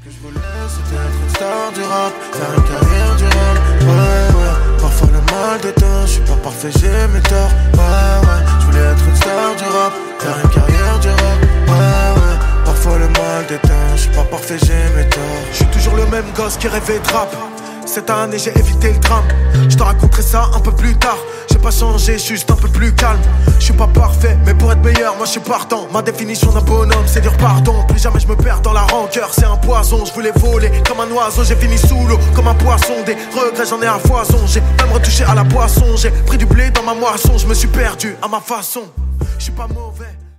Ce que je voulais, c'était être une star du rap, faire une carrière du rap. Ouais, ouais. Parfois le mal de temps, je suis pas parfait, j'ai mes torts. Ouais, ouais. Je voulais être une star du rap, faire une carrière du rap. Ouais, ouais. Parfois le mal de temps, je suis pas parfait, j'ai mes torts. Je suis toujours le même gosse qui rêvait de rap. Cette année j'ai évité le drame. Je te raconterai ça un peu plus tard. J'ai pas changé, juste un peu plus calme. Je suis pas parfait, mais pour être meilleur, moi je suis partant. Ma définition d'un bonhomme, c'est dire pardon. Plus jamais je me perds dans la rancœur, c'est un poison. Je voulais voler comme un oiseau, j'ai fini sous l'eau comme un poisson. Des regrets, j'en ai à foison. J'ai même retouché à la poisson. J'ai pris du blé dans ma moisson, je me suis perdu à ma façon. Je suis pas mauvais.